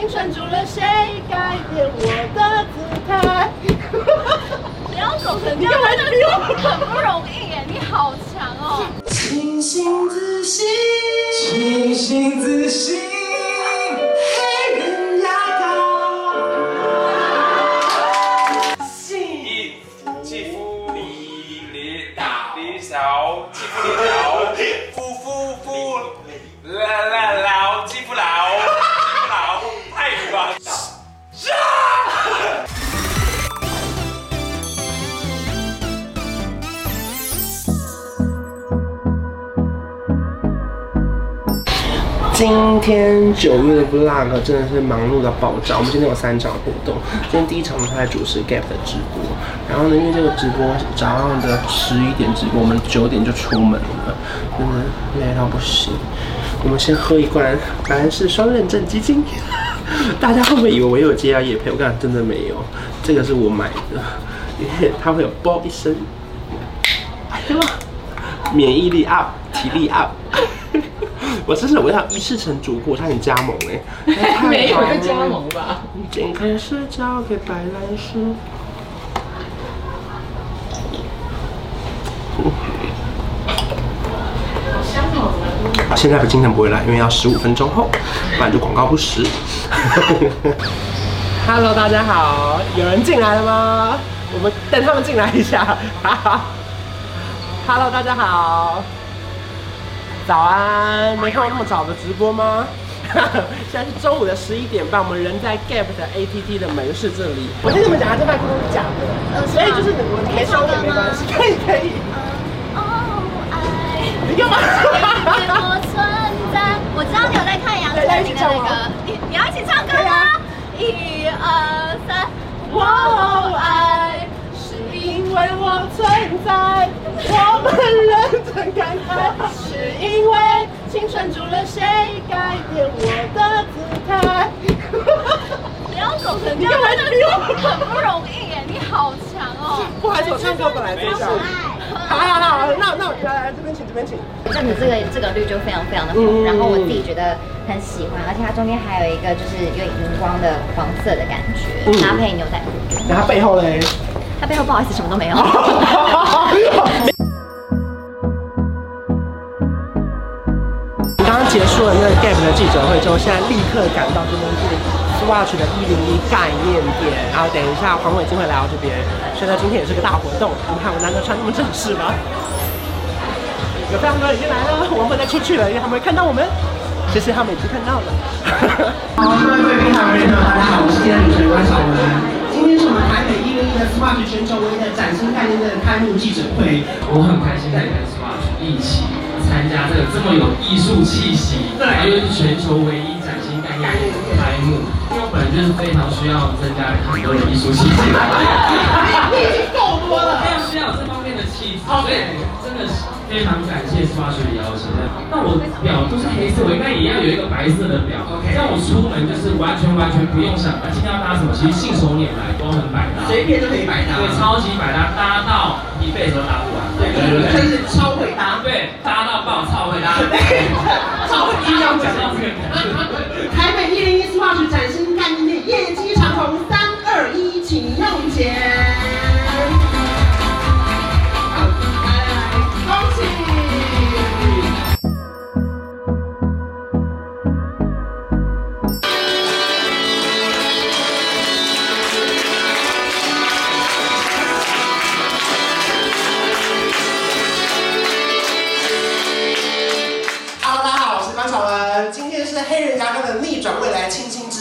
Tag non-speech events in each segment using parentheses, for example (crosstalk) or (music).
青春住了谁改变我的姿态？(laughs) 你要走成这样，真的很不容易耶！你好强哦！清醒自信，清醒自信，黑人牙小，肌肤里小，今天九月的 vlog 真的是忙碌到爆炸。我们今天有三场活动，今天第一场呢他在主持 Gap 的直播，然后呢，因为这个直播早上的十一点直播，我们九点就出门了，真的累到不行。我们先喝一罐，本来是双认证基金，大家会不会以为我有接到业配？我跟你，真的没有，这个是我买的，因为它会有啵一声，哎呀，免疫力 up，体力 up。我真是我想一次成主顾，差点加盟哎、欸，(laughs) 没有就加盟吧？健康是交给白兰树。好，现在不今天不会来，因为要十五分钟后，不然就广告不实。(laughs) Hello，大家好，有人进来了吗？我们等他们进来一下。Hello，大家好。早安，没看过那么早的直播吗？(laughs) 现在是中午的十一点半，我们人在 Gap 的 ATT 的门市这里。我跟你们讲，这麦克风是假的，呃，所以就是你们没收也没关系，可以可以。哦，爱，(laughs) 你干嘛？(laughs) 我存在。我知道你有在看杨丞琳的那个，你你要一起唱歌吗？一二三，我爱。因为我存在，我们认真感慨，是因为青春住了谁改变我的姿态？你要走成这样，真的很不容易耶！你好强哦！不好意思，我唱歌本来就是。好好好，那那我来来这边请，这边请。像你这个这个绿就非常非常的红，然后我自己觉得很喜欢，而且它中间还有一个就是有点荧光的黄色的感觉，搭配牛仔裤。然后背后嘞？他背后不好意思，什么都没有。(laughs) 刚刚结束了那个 Gap 的记者会之后，现在立刻赶到这边是 Swatch 的一零一概念店，然后等一下黄伟金会来到这边，所以呢今天也是个大活动。你看我难得穿那么正式吗？有非常多人已经来了，我们不能再出去了，因为他们会看到我们。其实他们已经看到了。好，各位贵宾好，人好，大家好，我是今天的主持人关晓雯。今天是我们台北一零一的 Swatch 全球唯一的崭新概念的开幕记者会，我很开心可以跟 Swatch 一起参加这个这么有艺术气息，对，又是全球唯一崭新概念的开幕，因为我本来就是非常需要增加很多的艺术气息的，你 (laughs) 已经够多了，非常需要这方面的气质，所以真的是。非常感谢 Swatch 的邀请。那我表都是黑色，我应该也要有一个白色的表。OK，让我出门就是完全完全不用想，今天要搭什么，其实信手拈来都很百搭，随便都可以百搭。对，超级百搭，搭到一辈子都搭不完。对对对，真是超会搭。对，搭到爆，超会搭。超会一定要讲到这个。台北一零一 Swatch 崭新概念店，业绩长虹，三二一，请用钱。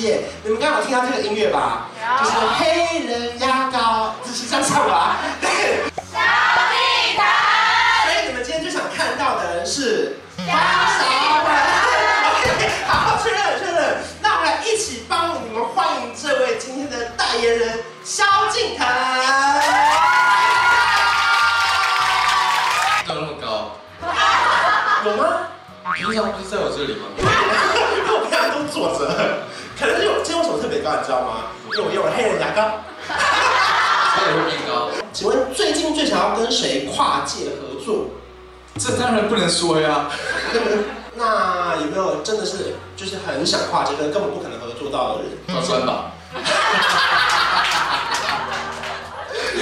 你们刚刚有听到这个音乐吧？就是黑人牙膏，这是这样唱吧？小蜜糖。所以你们今天就想看到的人是小小文。OK，好，确认确认。那我们来一起帮你们欢迎这位今天的代言人萧敬腾。怎么那么高？有吗？平常不是在我这里吗？高，你知道吗？因为我用了黑人牙膏，黑人会变高。请问最近最想要跟谁跨界合作？这当然不能说呀。(laughs) 那有没有真的是就是很想跨界，但根本不可能合作到的人？高专吧。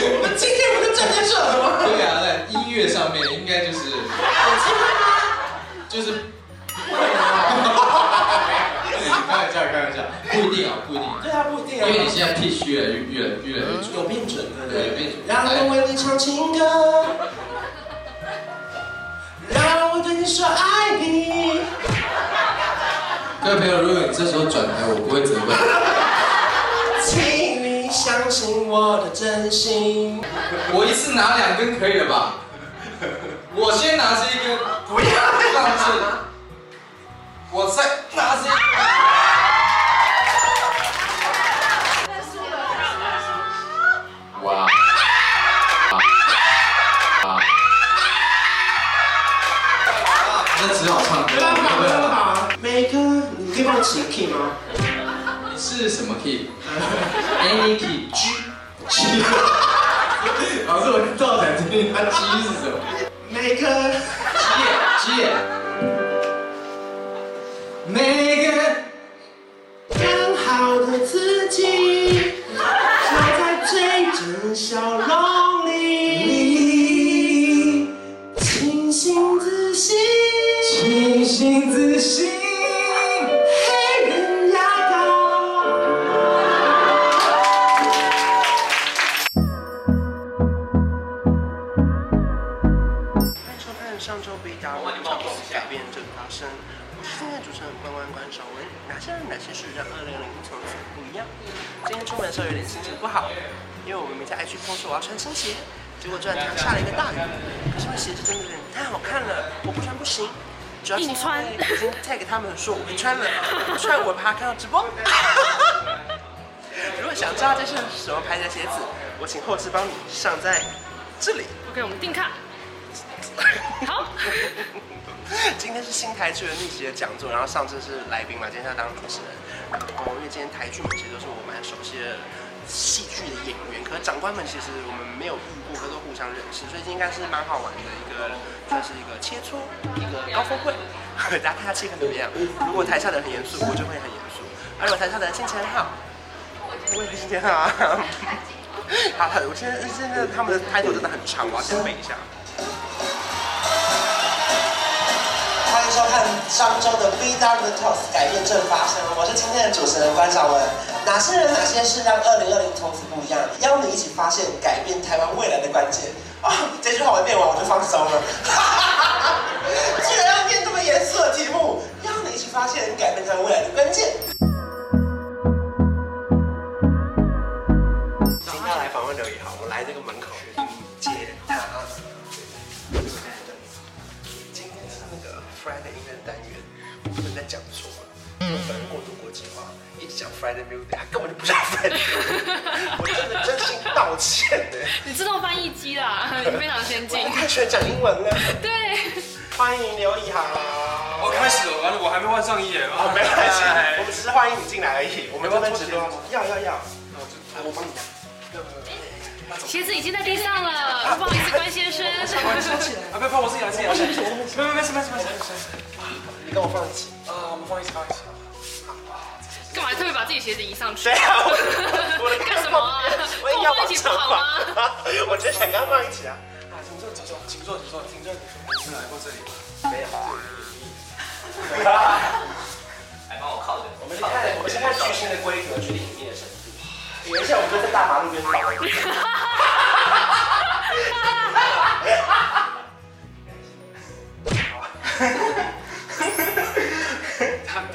我们今天不是站在这了吗？对啊，在音乐上面应该就是有机会吗？就是。(laughs) (laughs) 开玩笑，开玩笑，不一定啊，不一定。对啊，不一定啊。因为你现在 pitch 越来越越来越来越准，有变准，对对，有变准。让我为你唱情歌，让我对你说爱你。各位朋友，如果你这时候转台，我不会责怪。请你相信我的真心。我一次拿两根可以了吧？我先拿这一根，不要放这。我再拿这一根。你可以帮我起 key 吗？你是什么 key？Any key。(laughs) G。G。老师，我倒想听听他 G 是什么？每个。G。G。说我要穿新鞋，结果这两天下了一个大雨。可是那鞋子真的有点太好看了，我不穿不行。主要是因为已经 tag 给他们说我会穿了，穿我怕看到直播。(laughs) 如果想知道这是什么牌子的鞋子，我请后置帮你上在这里。OK，我们定卡。(laughs) 好。今天是新台剧的逆袭的讲座，然后上次是来宾嘛，今天要当主持人。然后因为今天台剧其实都是我蛮熟悉的。戏剧的演员，可是长官们其实我们没有遇过，可都互相认识，所以这应该是蛮好玩的一个，算是一个切磋，一个高峰会。(laughs) 大家看下气氛怎么样？如果台下的很严肃，我就会很严肃；而如果台下的人心情很好，我也会心情很好。(laughs) 好，我现在现在他们的开头真的很长，我要先背一下。收看上周的 B W Talks 改变正发生，我是今天的主持人关晓文。哪些人哪些事让二零二零从此不一样？邀你一起发现改变台湾未来的关键。啊、这句话我念完我就放松了。哈哈哈，居然要念这么严肃的题目，邀你一起发现改变台湾未来的关键。Friday music，他根本就不叫 Friday。我真的真心道歉呢。你自动翻译机啦，(laughs) 你非常先进。太喜欢讲英文了。对。欢迎刘以豪。我开始了，完了，我还没换上衣耶。哦，没关系，我们只是欢迎你进来而已。我们这边直播。要要要。我帮你拿。鞋子已经在地上了，不好意思，关先生。啊，不要怕，我自己来，自己来。没事没事没事没事。你跟我放一起。啊，我们放一起，放一起。干嘛特别把自己鞋子移上去？谁啊？我 (laughs) 的干什么啊？我也要放一起不好吗？(laughs) 我觉得想跟他放一起啊。啊，请坐，请坐，请坐，请坐，请坐。你来过这里吗？没有。(laughs) 来帮我靠着。我们先看，我们先看巨星的规格，距离里面的程度。有一下，我们就在大马路边走。他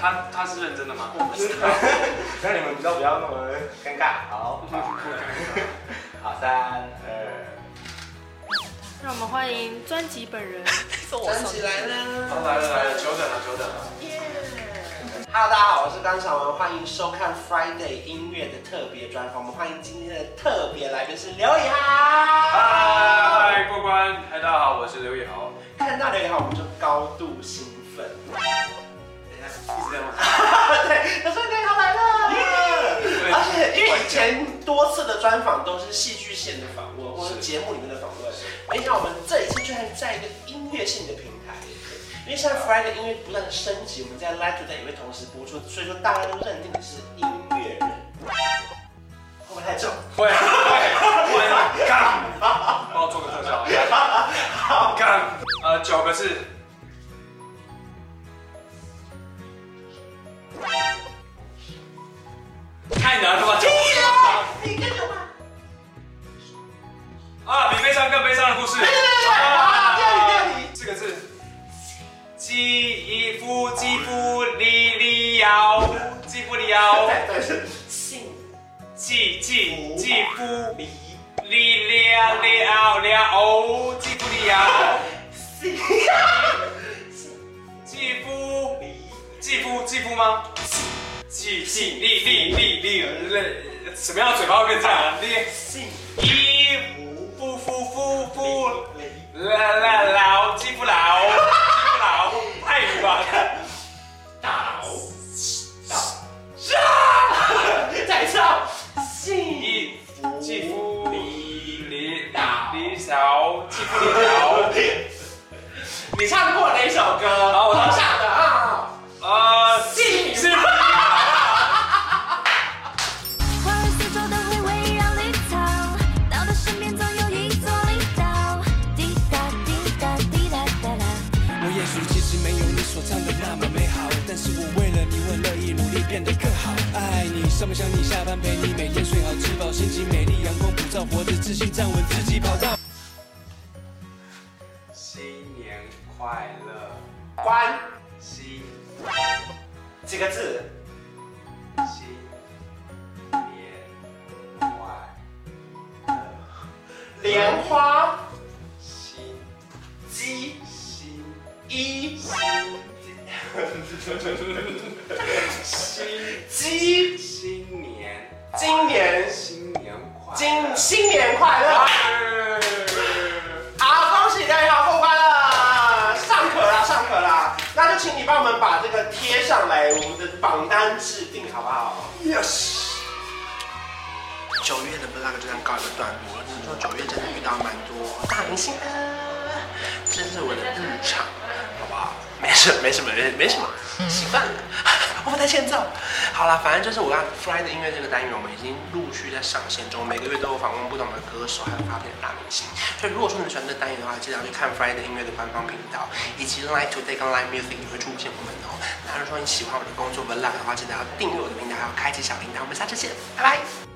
他他是认真的吗？我不知道。(laughs) 那你们比较不要那么尴尬。好，好，三二。让我们欢迎专辑本人。(laughs) 专辑来了。来了来了，久等了久等了。耶 Hello，大家好，我是关韶文，欢迎收看 Friday 音乐的特别专访。我们欢迎今天的特别来宾是刘以豪。嗨，过关。嗨，大家好，我是刘以豪。看到刘以豪，我们就高度兴前多次的专访都是戏剧性的访问，或者节目里面的访问，没想到我们这一次居然在一个音乐性的平台。因为现在 Fly 的音乐不断的升级，我们在 Live Today 也会同时播出，所以说大家都认定你是音乐人。会不会太重？会会会干，帮我做个特效。干，呃，九个字。记记记夫离离了了了哦，记夫离遥。信。记夫记夫记夫吗？记记立立立立了，什么样的嘴巴会变这样？立信。一夫夫夫夫了了了，记夫老记夫老，上班想你，下班陪你，每天睡好吃饱，心情美丽，阳光普照，活着自信，站稳自己跑道。新年快乐，关心几个字？请你帮我们把这个贴上来，我们的榜单制定，好不好？Yes。九月能不能让这样告一个段落。只能说九月真的遇到蛮多大明星的，这是我的日常，好不好？没事，没什么，没没什么，习惯了。我不太欠揍。好了，反正就是我要 Fly 的音乐这个单元，我们已经陆续在上线中，每个月都有访问不同的歌手，还有发片的大明星。所以如果说你喜欢这个单元的话，记得要去看 Fly 的音乐的官方频道，以及 Live Today 跟 Live Music 也会出现我们哦。那如果说你喜欢我的工作 vlog 的话，记得要订阅我的频道，还有开启小铃铛。我们下次见，拜拜。